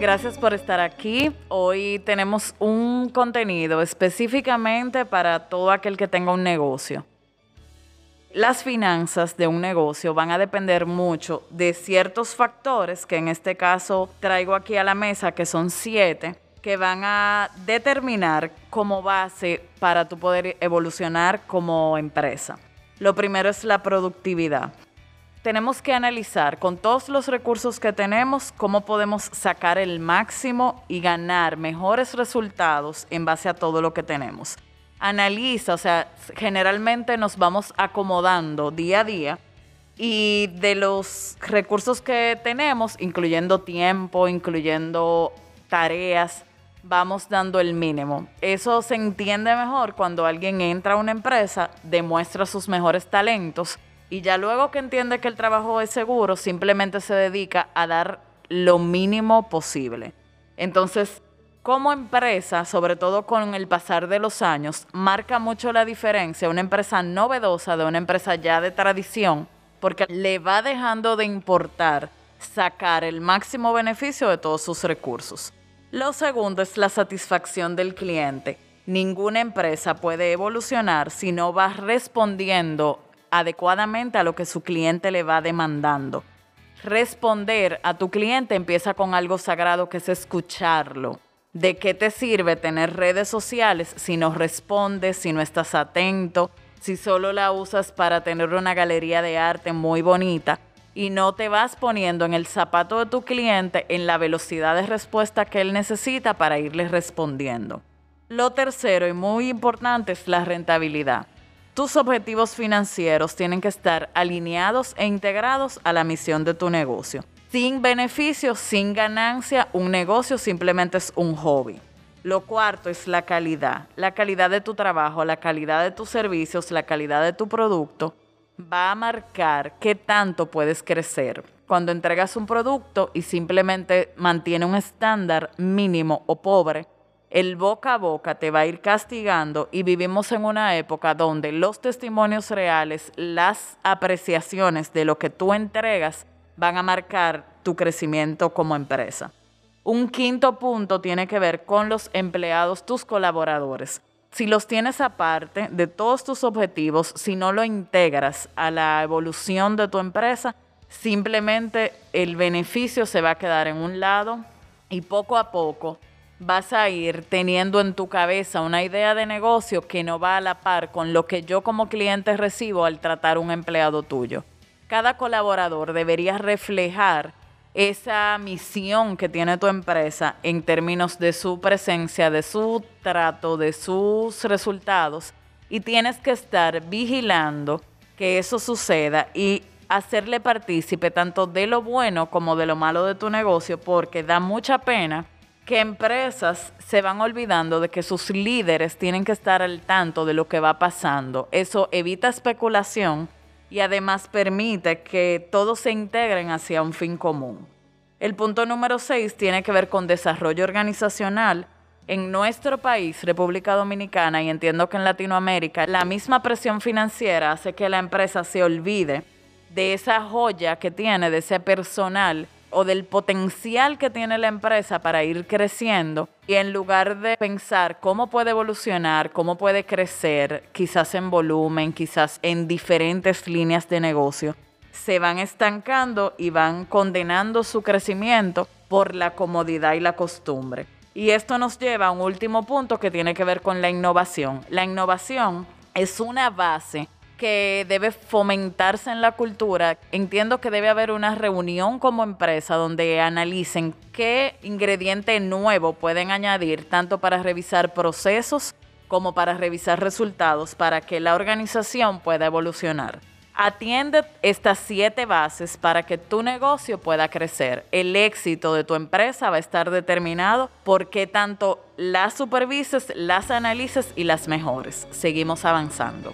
Gracias por estar aquí. Hoy tenemos un contenido específicamente para todo aquel que tenga un negocio. Las finanzas de un negocio van a depender mucho de ciertos factores que en este caso traigo aquí a la mesa, que son siete, que van a determinar como base para tu poder evolucionar como empresa. Lo primero es la productividad tenemos que analizar con todos los recursos que tenemos cómo podemos sacar el máximo y ganar mejores resultados en base a todo lo que tenemos. Analiza, o sea, generalmente nos vamos acomodando día a día y de los recursos que tenemos, incluyendo tiempo, incluyendo tareas, vamos dando el mínimo. Eso se entiende mejor cuando alguien entra a una empresa, demuestra sus mejores talentos y ya luego que entiende que el trabajo es seguro, simplemente se dedica a dar lo mínimo posible. Entonces, como empresa, sobre todo con el pasar de los años, marca mucho la diferencia una empresa novedosa de una empresa ya de tradición, porque le va dejando de importar sacar el máximo beneficio de todos sus recursos. Lo segundo es la satisfacción del cliente. Ninguna empresa puede evolucionar si no va respondiendo adecuadamente a lo que su cliente le va demandando. Responder a tu cliente empieza con algo sagrado que es escucharlo. ¿De qué te sirve tener redes sociales si no respondes, si no estás atento, si solo la usas para tener una galería de arte muy bonita y no te vas poniendo en el zapato de tu cliente en la velocidad de respuesta que él necesita para irle respondiendo? Lo tercero y muy importante es la rentabilidad. Tus objetivos financieros tienen que estar alineados e integrados a la misión de tu negocio. Sin beneficios, sin ganancia, un negocio simplemente es un hobby. Lo cuarto es la calidad. La calidad de tu trabajo, la calidad de tus servicios, la calidad de tu producto va a marcar qué tanto puedes crecer. Cuando entregas un producto y simplemente mantiene un estándar mínimo o pobre, el boca a boca te va a ir castigando y vivimos en una época donde los testimonios reales, las apreciaciones de lo que tú entregas van a marcar tu crecimiento como empresa. Un quinto punto tiene que ver con los empleados, tus colaboradores. Si los tienes aparte de todos tus objetivos, si no lo integras a la evolución de tu empresa, simplemente el beneficio se va a quedar en un lado y poco a poco vas a ir teniendo en tu cabeza una idea de negocio que no va a la par con lo que yo como cliente recibo al tratar un empleado tuyo. Cada colaborador debería reflejar esa misión que tiene tu empresa en términos de su presencia, de su trato, de sus resultados. Y tienes que estar vigilando que eso suceda y hacerle partícipe tanto de lo bueno como de lo malo de tu negocio porque da mucha pena que empresas se van olvidando de que sus líderes tienen que estar al tanto de lo que va pasando. Eso evita especulación y además permite que todos se integren hacia un fin común. El punto número 6 tiene que ver con desarrollo organizacional. En nuestro país, República Dominicana, y entiendo que en Latinoamérica, la misma presión financiera hace que la empresa se olvide de esa joya que tiene, de ese personal o del potencial que tiene la empresa para ir creciendo y en lugar de pensar cómo puede evolucionar, cómo puede crecer, quizás en volumen, quizás en diferentes líneas de negocio, se van estancando y van condenando su crecimiento por la comodidad y la costumbre. Y esto nos lleva a un último punto que tiene que ver con la innovación. La innovación es una base que debe fomentarse en la cultura. Entiendo que debe haber una reunión como empresa donde analicen qué ingrediente nuevo pueden añadir, tanto para revisar procesos como para revisar resultados, para que la organización pueda evolucionar. Atiende estas siete bases para que tu negocio pueda crecer. El éxito de tu empresa va a estar determinado por qué tanto las supervises, las analices y las mejores. Seguimos avanzando.